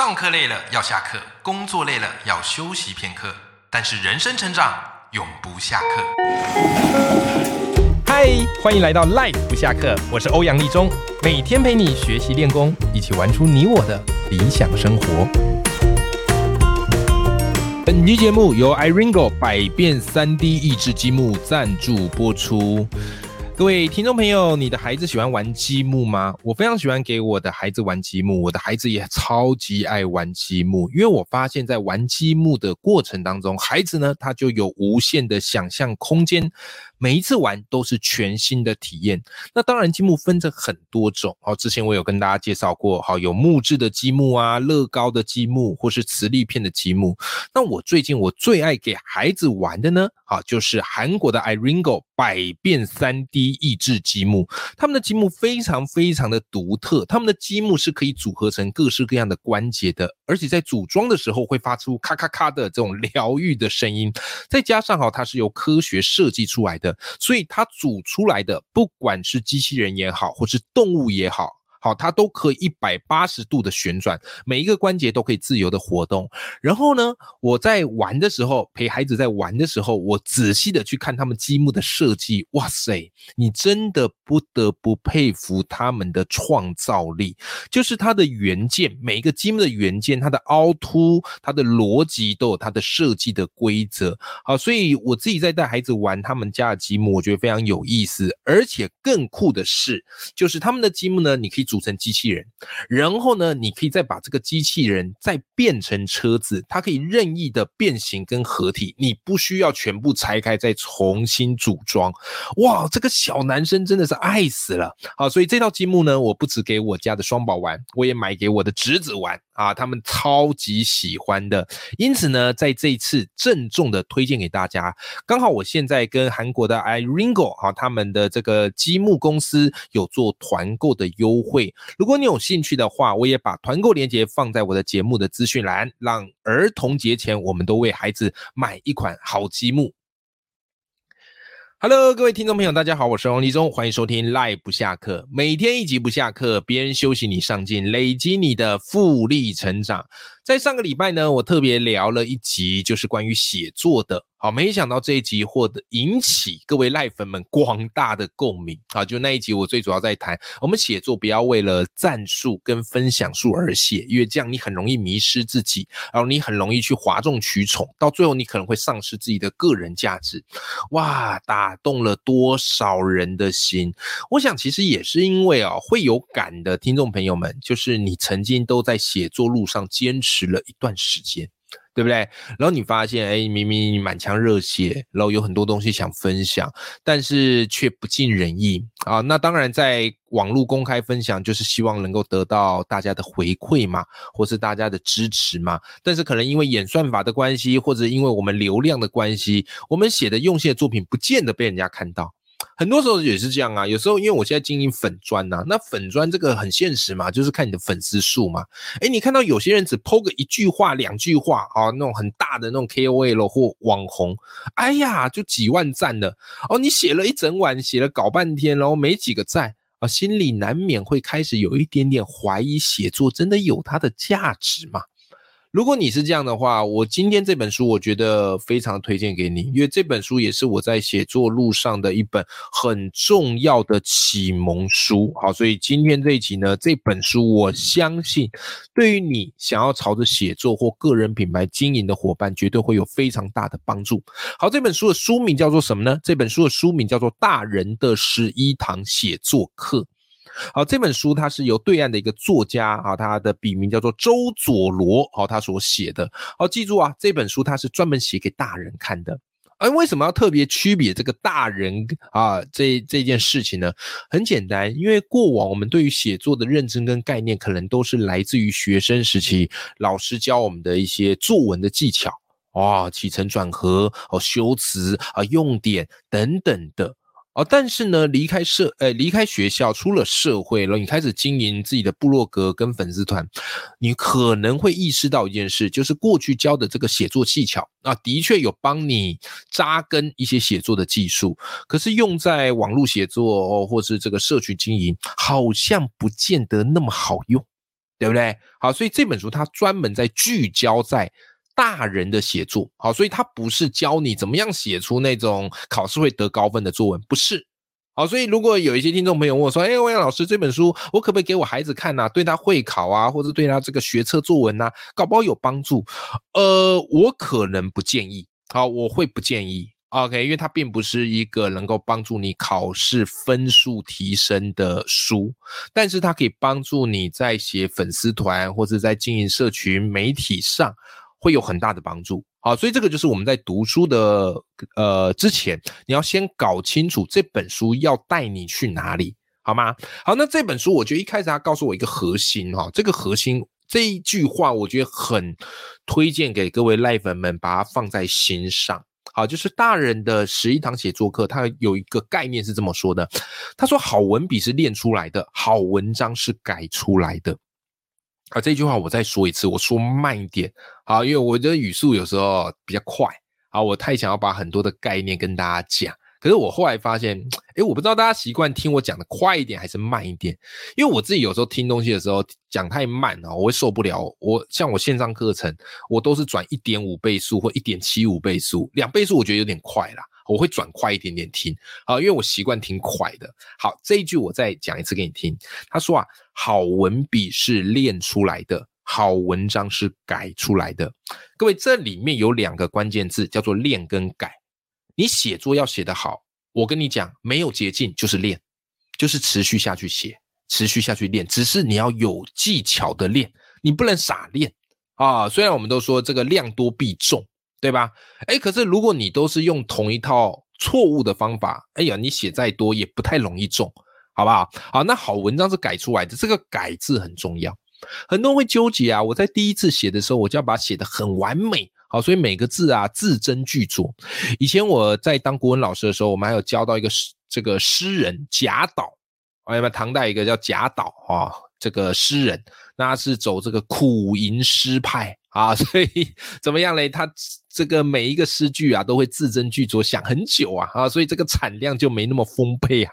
上课累了要下课，工作累了要休息片刻，但是人生成长永不下课。嗨，欢迎来到 Life 不下课，我是欧阳立中，每天陪你学习练功，一起玩出你我的理想生活。本期节目由 iRingo 百变三 D 益智积木赞助播出。各位听众朋友，你的孩子喜欢玩积木吗？我非常喜欢给我的孩子玩积木，我的孩子也超级爱玩积木，因为我发现，在玩积木的过程当中，孩子呢，他就有无限的想象空间。每一次玩都是全新的体验。那当然，积木分着很多种。好，之前我有跟大家介绍过，好，有木质的积木啊，乐高的积木，或是磁力片的积木。那我最近我最爱给孩子玩的呢，啊，就是韩国的 iRingo 百变三 D 益智积木。他们的积木非常非常的独特，他们的积木是可以组合成各式各样的关节的，而且在组装的时候会发出咔咔咔的这种疗愈的声音。再加上哈，它是由科学设计出来的。所以它组出来的，不管是机器人也好，或是动物也好。好，它都可以一百八十度的旋转，每一个关节都可以自由的活动。然后呢，我在玩的时候，陪孩子在玩的时候，我仔细的去看他们积木的设计。哇塞，你真的不得不佩服他们的创造力。就是它的元件，每一个积木的元件，它的凹凸、它的逻辑都有它的设计的规则。好，所以我自己在带孩子玩他们家的积木，我觉得非常有意思。而且更酷的是，就是他们的积木呢，你可以。组成机器人，然后呢，你可以再把这个机器人再变成车子，它可以任意的变形跟合体，你不需要全部拆开再重新组装。哇，这个小男生真的是爱死了。好，所以这套积木呢，我不止给我家的双宝玩，我也买给我的侄子玩。啊，他们超级喜欢的，因此呢，在这一次郑重的推荐给大家。刚好我现在跟韩国的 iRingo 啊，他们的这个积木公司有做团购的优惠。如果你有兴趣的话，我也把团购链接放在我的节目的资讯栏，让儿童节前我们都为孩子买一款好积木。Hello，各位听众朋友，大家好，我是王立忠，欢迎收听赖不下课，每天一集不下课，别人休息你上进，累积你的复利成长。在上个礼拜呢，我特别聊了一集，就是关于写作的。好，没想到这一集获得引起各位赖粉们广大的共鸣啊！就那一集，我最主要在谈，我们写作不要为了赞数跟分享数而写，因为这样你很容易迷失自己，然后你很容易去哗众取宠，到最后你可能会丧失自己的个人价值。哇，打动了多少人的心！我想其实也是因为啊，会有感的听众朋友们，就是你曾经都在写作路上坚持了一段时间。对不对？然后你发现，哎，明明满腔热血，然后有很多东西想分享，但是却不尽人意啊。那当然，在网络公开分享，就是希望能够得到大家的回馈嘛，或是大家的支持嘛。但是可能因为演算法的关系，或者因为我们流量的关系，我们写的用心的作品，不见得被人家看到。很多时候也是这样啊，有时候因为我现在经营粉砖呐，那粉砖这个很现实嘛，就是看你的粉丝数嘛。哎，你看到有些人只抛个一句话、两句话啊，那种很大的那种 KOL 或网红，哎呀，就几万赞的哦。你写了一整晚，写了搞半天，然后没几个赞啊，心里难免会开始有一点点怀疑，写作真的有它的价值吗？如果你是这样的话，我今天这本书我觉得非常推荐给你，因为这本书也是我在写作路上的一本很重要的启蒙书。好，所以今天这一集呢，这本书我相信对于你想要朝着写作或个人品牌经营的伙伴，绝对会有非常大的帮助。好，这本书的书名叫做什么呢？这本书的书名叫做《大人的十一堂写作课》。好，这本书它是由对岸的一个作家啊，他的笔名叫做周佐罗，好，他所写的。好，记住啊，这本书它是专门写给大人看的。而为什么要特别区别这个大人啊这这件事情呢？很简单，因为过往我们对于写作的认真跟概念，可能都是来自于学生时期老师教我们的一些作文的技巧啊，起承转合哦，修辞啊，用典等等的。哦，但是呢，离开社，呃，离开学校，出了社会了，你开始经营自己的部落格跟粉丝团，你可能会意识到一件事，就是过去教的这个写作技巧啊，的确有帮你扎根一些写作的技术，可是用在网络写作哦，或是这个社群经营，好像不见得那么好用。对不对？好，所以这本书它专门在聚焦在大人的写作，好，所以它不是教你怎么样写出那种考试会得高分的作文，不是。好，所以如果有一些听众朋友问我说：“哎，魏阳老师，这本书我可不可以给我孩子看呐？对他会考啊，或者对他这个学测作文呐，搞不好有帮助？”呃，我可能不建议。好，我会不建议。OK，因为它并不是一个能够帮助你考试分数提升的书，但是它可以帮助你在写粉丝团或者在经营社群媒体上会有很大的帮助。好，所以这个就是我们在读书的呃之前，你要先搞清楚这本书要带你去哪里，好吗？好，那这本书我觉得一开始他告诉我一个核心哈，这个核心这一句话我觉得很推荐给各位赖粉们，把它放在心上。好，就是大人的十一堂写作课，他有一个概念是这么说的，他说好文笔是练出来的，好文章是改出来的。啊，这句话我再说一次，我说慢一点，好，因为我的语速有时候比较快，啊，我太想要把很多的概念跟大家讲，可是我后来发现，哎，我不知道大家习惯听我讲的快一点还是慢一点，因为我自己有时候听东西的时候讲太慢啊，我会受不了。我像我线上课程，我都是转一点五倍速或一点七五倍速，两倍速我觉得有点快啦。我会转快一点点听，啊，因为我习惯听快的。好，这一句我再讲一次给你听。他说啊，好文笔是练出来的，好文章是改出来的。各位，这里面有两个关键字，叫做练跟改。你写作要写得好，我跟你讲，没有捷径，就是练，就是持续下去写，持续下去练。只是你要有技巧的练，你不能傻练啊。虽然我们都说这个量多必重。对吧？哎，可是如果你都是用同一套错误的方法，哎呀，你写再多也不太容易中，好不好？好，那好文章是改出来的，这个改字很重要。很多人会纠结啊，我在第一次写的时候，我就要把它写得很完美，好，所以每个字啊字斟句酌。以前我在当国文老师的时候，我们还有教到一个诗，这个诗人贾岛，哎呀，唐代一个叫贾岛啊，这个诗人，那是走这个苦吟诗派。啊，所以怎么样嘞？他这个每一个诗句啊，都会字斟句酌想很久啊，啊，所以这个产量就没那么丰沛啊。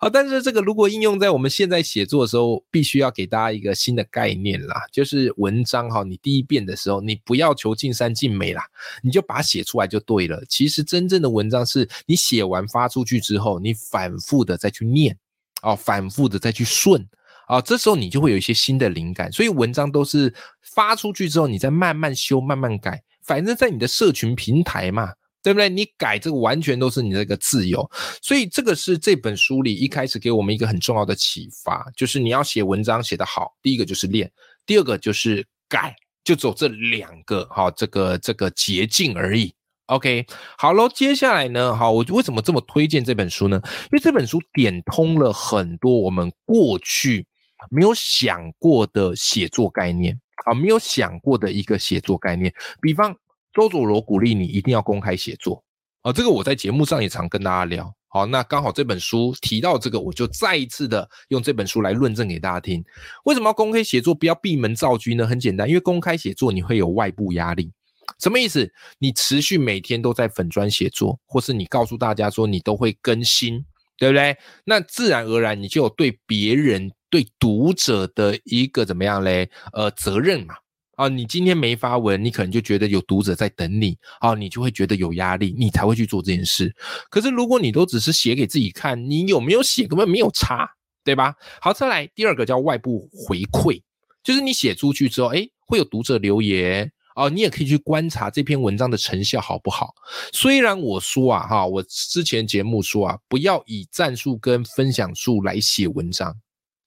好，但是这个如果应用在我们现在写作的时候，必须要给大家一个新的概念啦，就是文章哈，你第一遍的时候，你不要求尽善尽美啦，你就把它写出来就对了。其实真正的文章是你写完发出去之后，你反复的再去念，哦，反复的再去顺。啊，这时候你就会有一些新的灵感，所以文章都是发出去之后，你再慢慢修、慢慢改。反正，在你的社群平台嘛，对不对？你改这个完全都是你的一个自由。所以，这个是这本书里一开始给我们一个很重要的启发，就是你要写文章写得好，第一个就是练，第二个就是改，就走这两个哈，这个这个捷径而已。OK，好喽，接下来呢，好，我为什么这么推荐这本书呢？因为这本书点通了很多我们过去。没有想过的写作概念啊，没有想过的一个写作概念。比方周佐罗鼓励你一定要公开写作啊，这个我在节目上也常跟大家聊。好，那刚好这本书提到这个，我就再一次的用这本书来论证给大家听。为什么要公开写作？不要闭门造车呢？很简单，因为公开写作你会有外部压力。什么意思？你持续每天都在粉砖写作，或是你告诉大家说你都会更新，对不对？那自然而然你就有对别人。对读者的一个怎么样嘞？呃，责任嘛，啊，你今天没发文，你可能就觉得有读者在等你，啊，你就会觉得有压力，你才会去做这件事。可是如果你都只是写给自己看，你有没有写根本没有差，对吧？好，再来第二个叫外部回馈，就是你写出去之后，哎，会有读者留言，哦，你也可以去观察这篇文章的成效好不好。虽然我说啊，哈，我之前节目说啊，不要以战术跟分享数来写文章。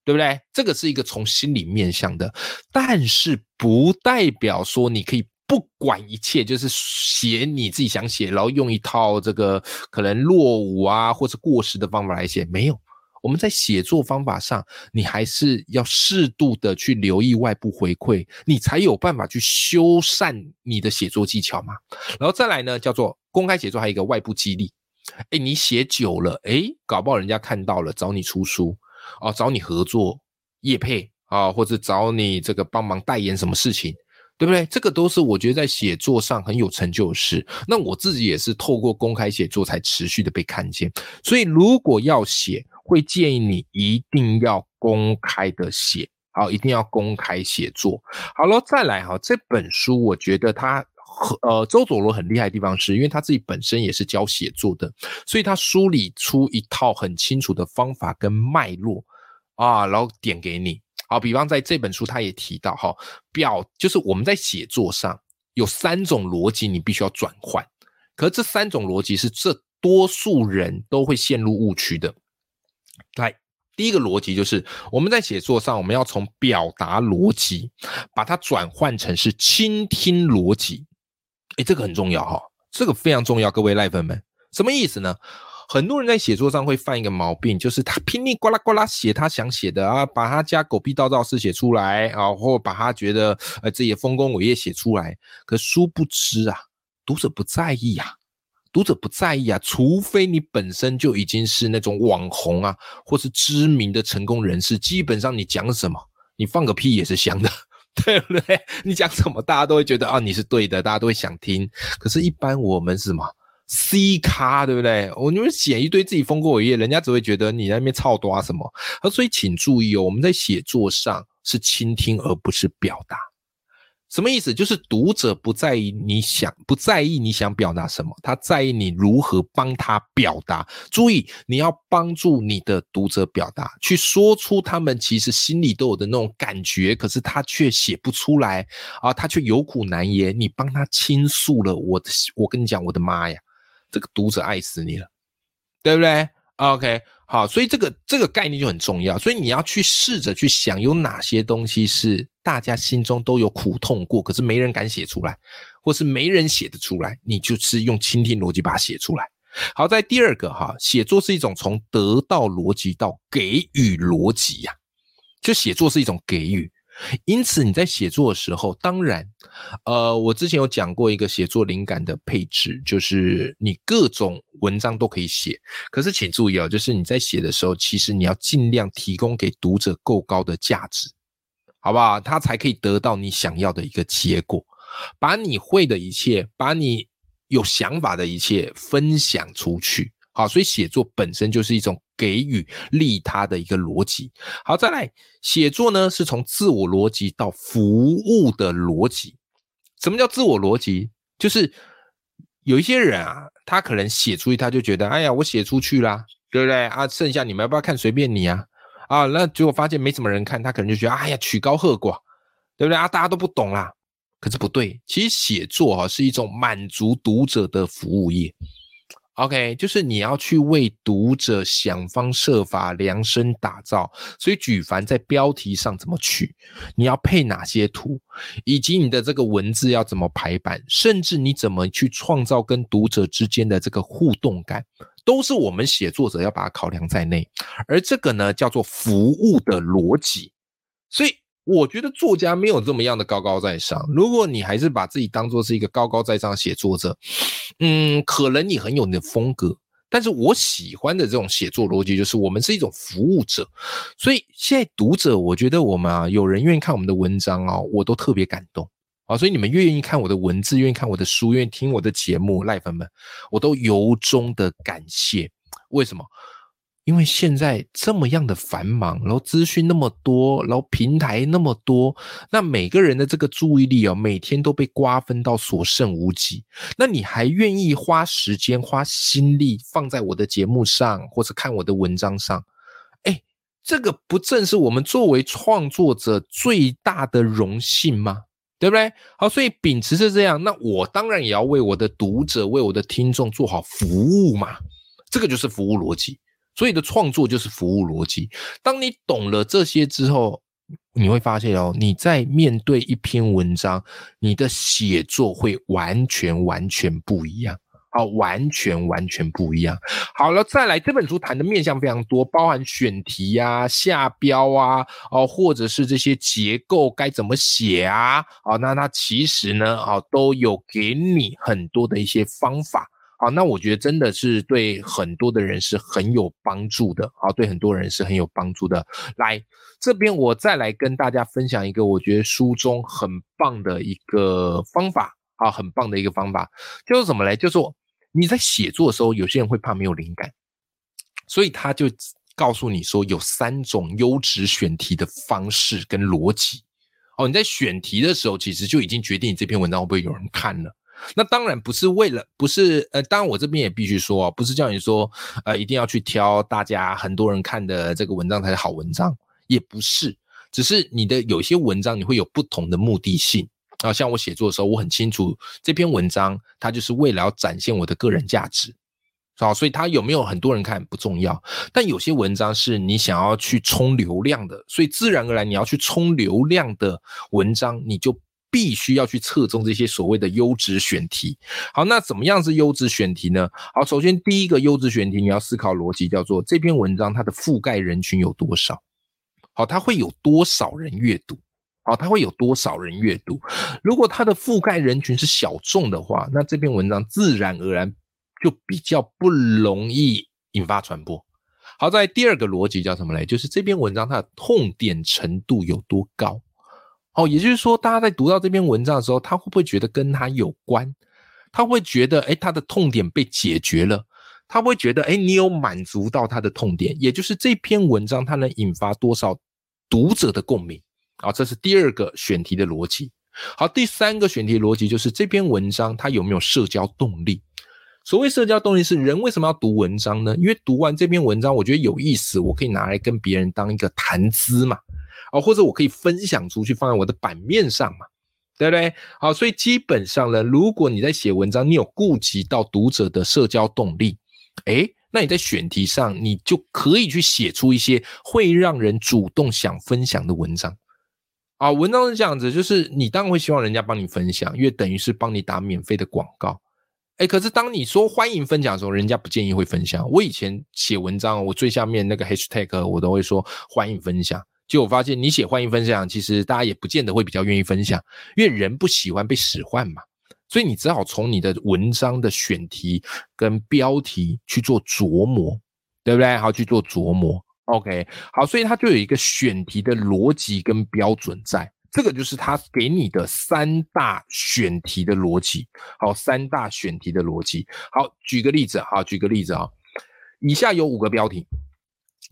对不对？这个是一个从心里面向的，但是不代表说你可以不管一切，就是写你自己想写，然后用一套这个可能落伍啊或者过时的方法来写。没有，我们在写作方法上，你还是要适度的去留意外部回馈，你才有办法去修缮你的写作技巧嘛。然后再来呢，叫做公开写作，还有一个外部激励。哎，你写久了，哎，搞不好人家看到了，找你出书。哦，找你合作、业配啊，或者找你这个帮忙代言什么事情，对不对？这个都是我觉得在写作上很有成就的事。那我自己也是透过公开写作才持续的被看见。所以如果要写，会建议你一定要公开的写。好，一定要公开写作。好了，再来哈，这本书我觉得它呃周佐罗很厉害的地方，是因为他自己本身也是教写作的，所以他梳理出一套很清楚的方法跟脉络啊，然后点给你。好，比方在这本书他也提到哈，表就是我们在写作上有三种逻辑，你必须要转换。可这三种逻辑是这多数人都会陷入误区的。来。第一个逻辑就是我们在写作上，我们要从表达逻辑把它转换成是倾听逻辑。哎，这个很重要哈，这个非常重要，各位赖粉们，什么意思呢？很多人在写作上会犯一个毛病，就是他拼命呱啦呱啦写他想写的啊，把他家狗屁叨叨事写出来啊，或把他觉得呃自己的丰功伟业写出来，可殊不知啊，读者不在意啊。读者不在意啊，除非你本身就已经是那种网红啊，或是知名的成功人士，基本上你讲什么，你放个屁也是香的，对不对？你讲什么，大家都会觉得啊，你是对的，大家都会想听。可是，一般我们是什么 C 咖，对不对？我你们写一堆自己丰功伟业，人家只会觉得你在那边操多啊什么。所以，请注意哦，我们在写作上是倾听，而不是表达。什么意思？就是读者不在意你想不在意你想表达什么，他在意你如何帮他表达。注意，你要帮助你的读者表达，去说出他们其实心里都有的那种感觉，可是他却写不出来啊，他却有苦难言。你帮他倾诉了，我的，我跟你讲，我的妈呀，这个读者爱死你了，对不对？OK。好，所以这个这个概念就很重要，所以你要去试着去想，有哪些东西是大家心中都有苦痛过，可是没人敢写出来，或是没人写得出来，你就是用倾听逻辑把它写出来。好，在第二个哈，写作是一种从得到逻辑到给予逻辑呀，就写作是一种给予。因此，你在写作的时候，当然，呃，我之前有讲过一个写作灵感的配置，就是你各种文章都可以写。可是，请注意哦，就是你在写的时候，其实你要尽量提供给读者够高的价值，好不好？他才可以得到你想要的一个结果。把你会的一切，把你有想法的一切分享出去。好，所以写作本身就是一种给予利他的一个逻辑。好，再来，写作呢是从自我逻辑到服务的逻辑。什么叫自我逻辑？就是有一些人啊，他可能写出去，他就觉得，哎呀，我写出去啦，对不对啊？剩下你们要不要看，随便你啊。啊，那结果发现没什么人看，他可能就觉得，哎呀，曲高和寡，对不对啊？大家都不懂啦。可是不对，其实写作啊是一种满足读者的服务业。OK，就是你要去为读者想方设法量身打造，所以举凡在标题上怎么取，你要配哪些图，以及你的这个文字要怎么排版，甚至你怎么去创造跟读者之间的这个互动感，都是我们写作者要把它考量在内。而这个呢，叫做服务的逻辑，所以。我觉得作家没有这么样的高高在上。如果你还是把自己当做是一个高高在上的写作者，嗯，可能你很有你的风格。但是我喜欢的这种写作逻辑，就是我们是一种服务者。所以现在读者，我觉得我们啊，有人愿意看我们的文章啊，我都特别感动啊。所以你们愿意看我的文字，愿意看我的书，愿意听我的节目，赖粉们，我都由衷的感谢。为什么？因为现在这么样的繁忙，然后资讯那么多，然后平台那么多，那每个人的这个注意力哦，每天都被瓜分到所剩无几。那你还愿意花时间、花心力放在我的节目上，或者看我的文章上？哎，这个不正是我们作为创作者最大的荣幸吗？对不对？好，所以秉持是这样，那我当然也要为我的读者、为我的听众做好服务嘛。这个就是服务逻辑。所以的创作就是服务逻辑。当你懂了这些之后，你会发现哦，你在面对一篇文章，你的写作会完全完全不一样，好，完全完全不一样。好了，再来这本书谈的面向非常多，包含选题啊、下标啊，哦，或者是这些结构该怎么写啊，哦，那它其实呢，哦，都有给你很多的一些方法。好，那我觉得真的是对很多的人是很有帮助的。好，对很多人是很有帮助的。来这边，我再来跟大家分享一个我觉得书中很棒的一个方法。啊，很棒的一个方法，就是什么嘞？就是你在写作的时候，有些人会怕没有灵感，所以他就告诉你说有三种优质选题的方式跟逻辑。哦，你在选题的时候，其实就已经决定你这篇文章会不会有人看了。那当然不是为了，不是呃，当然我这边也必须说，不是叫你说，呃，一定要去挑大家很多人看的这个文章才是好文章，也不是，只是你的有些文章你会有不同的目的性啊。像我写作的时候，我很清楚这篇文章它就是为了要展现我的个人价值，好，所以它有没有很多人看不重要，但有些文章是你想要去冲流量的，所以自然而然你要去冲流量的文章，你就。必须要去侧重这些所谓的优质选题。好，那怎么样是优质选题呢？好，首先第一个优质选题，你要思考逻辑，叫做这篇文章它的覆盖人群有多少？好，它会有多少人阅读？好，它会有多少人阅读？如果它的覆盖人群是小众的话，那这篇文章自然而然就比较不容易引发传播。好，在第二个逻辑叫什么嘞？就是这篇文章它的痛点程度有多高？哦，也就是说，大家在读到这篇文章的时候，他会不会觉得跟他有关？他会觉得，哎，他的痛点被解决了。他会觉得，哎，你有满足到他的痛点，也就是这篇文章它能引发多少读者的共鸣？啊，这是第二个选题的逻辑。好，第三个选题逻辑就是这篇文章它有没有社交动力？所谓社交动力是人为什么要读文章呢？因为读完这篇文章，我觉得有意思，我可以拿来跟别人当一个谈资嘛。哦，或者我可以分享出去，放在我的版面上嘛，对不对？好，所以基本上呢，如果你在写文章，你有顾及到读者的社交动力，诶，那你在选题上，你就可以去写出一些会让人主动想分享的文章。啊，文章是这样子，就是你当然会希望人家帮你分享，因为等于是帮你打免费的广告。哎，可是当你说欢迎分享的时候，人家不建议会分享。我以前写文章，我最下面那个 hashtag 我都会说欢迎分享。就我发现，你写欢迎分享，其实大家也不见得会比较愿意分享，因为人不喜欢被使唤嘛。所以你只好从你的文章的选题跟标题去做琢磨，对不对？好，去做琢磨。OK，好，所以它就有一个选题的逻辑跟标准在，这个就是他给你的三大选题的逻辑。好，三大选题的逻辑。好，举个例子，好，举个例子啊，以下有五个标题。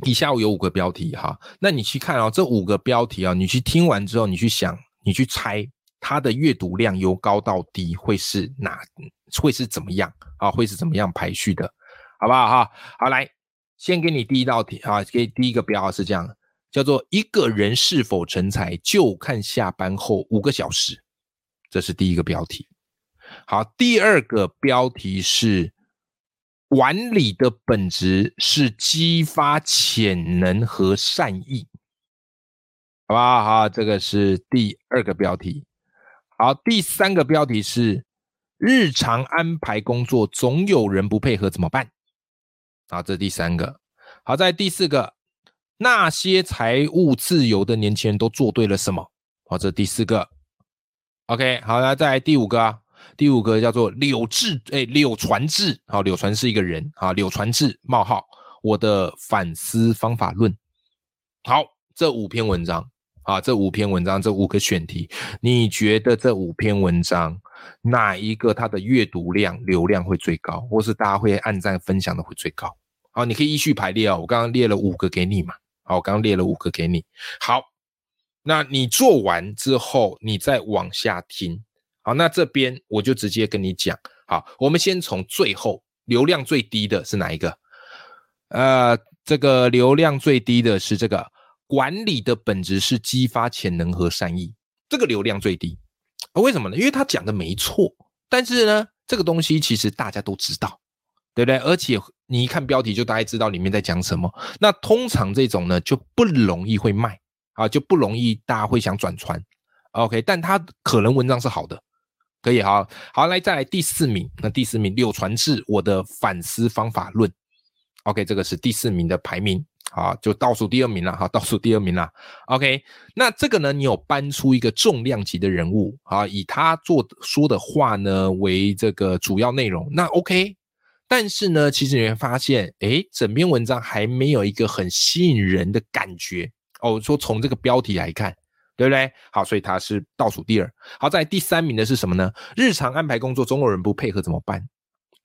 以下有五个标题哈，那你去看啊，这五个标题啊，你去听完之后，你去想，你去猜它的阅读量由高到低会是哪，会是怎么样啊？会是怎么样排序的，好不好哈？好，来，先给你第一道题啊，给第一个标是这样，叫做一个人是否成才就看下班后五个小时，这是第一个标题。好，第二个标题是。管理的本质是激发潜能和善意，好不好？好，这个是第二个标题。好，第三个标题是日常安排工作，总有人不配合怎么办？好，这第三个。好，在第四个，那些财务自由的年轻人都做对了什么？好，这第四个。OK，好，那再来第五个。第五个叫做柳志，哎，柳传志，好，柳传是一个人，啊，柳传志冒号，我的反思方法论，好，这五篇文章，啊，这五篇文章，这五个选题，你觉得这五篇文章哪一个它的阅读量、流量会最高，或是大家会按赞分享的会最高？好，你可以依序排列哦，我刚刚列了五个给你嘛，好，我刚刚列了五个给你，好，那你做完之后，你再往下听。好，那这边我就直接跟你讲。好，我们先从最后流量最低的是哪一个？呃，这个流量最低的是这个管理的本质是激发潜能和善意，这个流量最低。为什么呢？因为他讲的没错，但是呢，这个东西其实大家都知道，对不对？而且你一看标题就大概知道里面在讲什么。那通常这种呢就不容易会卖啊，就不容易大家会想转传。OK，但他可能文章是好的。可以好好来再来第四名，那第四名柳传志我的反思方法论，OK，这个是第四名的排名，好，就倒数第二名了，哈，倒数第二名了，OK，那这个呢，你有搬出一个重量级的人物，啊，以他做说的话呢为这个主要内容，那 OK，但是呢，其实你会发现，哎，整篇文章还没有一个很吸引人的感觉，哦，说从这个标题来看。对不对？好，所以它是倒数第二。好，在第三名的是什么呢？日常安排工作，中国人不配合怎么办？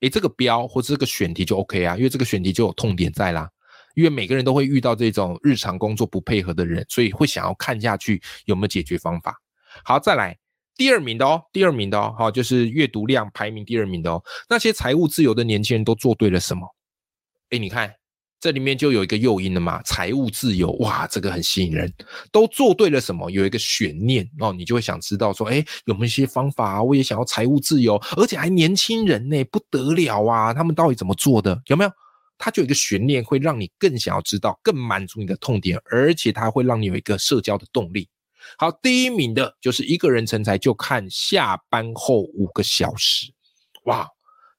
诶，这个标或者这个选题就 OK 啊，因为这个选题就有痛点在啦。因为每个人都会遇到这种日常工作不配合的人，所以会想要看下去有没有解决方法。好，再来第二名的哦，第二名的哦，好，就是阅读量排名第二名的哦。那些财务自由的年轻人都做对了什么？哎，你看。这里面就有一个诱因了嘛，财务自由，哇，这个很吸引人。都做对了什么？有一个悬念哦，你就会想知道说，哎，有没有一些方法啊？我也想要财务自由，而且还年轻人呢，不得了啊！他们到底怎么做的？有没有？它就有一个悬念，会让你更想要知道，更满足你的痛点，而且它会让你有一个社交的动力。好，第一名的就是一个人成才就看下班后五个小时，哇，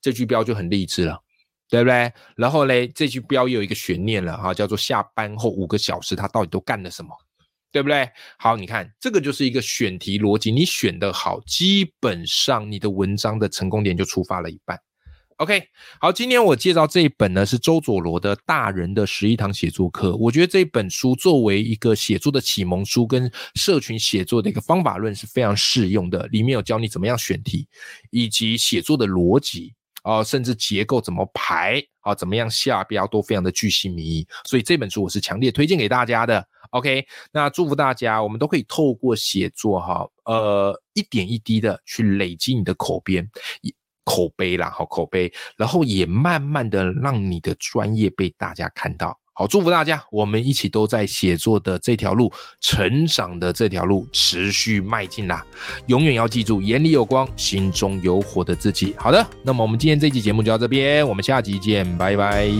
这句标就很励志了。对不对？然后嘞，这句标有一个悬念了哈，叫做下班后五个小时他到底都干了什么？对不对？好，你看这个就是一个选题逻辑，你选的好，基本上你的文章的成功点就出发了一半。OK，好，今天我介绍这一本呢是周佐罗的大人的十一堂写作课，我觉得这本书作为一个写作的启蒙书跟社群写作的一个方法论是非常适用的，里面有教你怎么样选题以及写作的逻辑。哦，甚至结构怎么排啊？怎么样下标都非常的具细迷，所以这本书我是强烈推荐给大家的。OK，那祝福大家，我们都可以透过写作哈，呃，一点一滴的去累积你的口边口碑啦，好口碑，然后也慢慢的让你的专业被大家看到。好，祝福大家，我们一起都在写作的这条路、成长的这条路持续迈进啦！永远要记住，眼里有光，心中有火的自己。好的，那么我们今天这期节目就到这边，我们下期见，拜拜。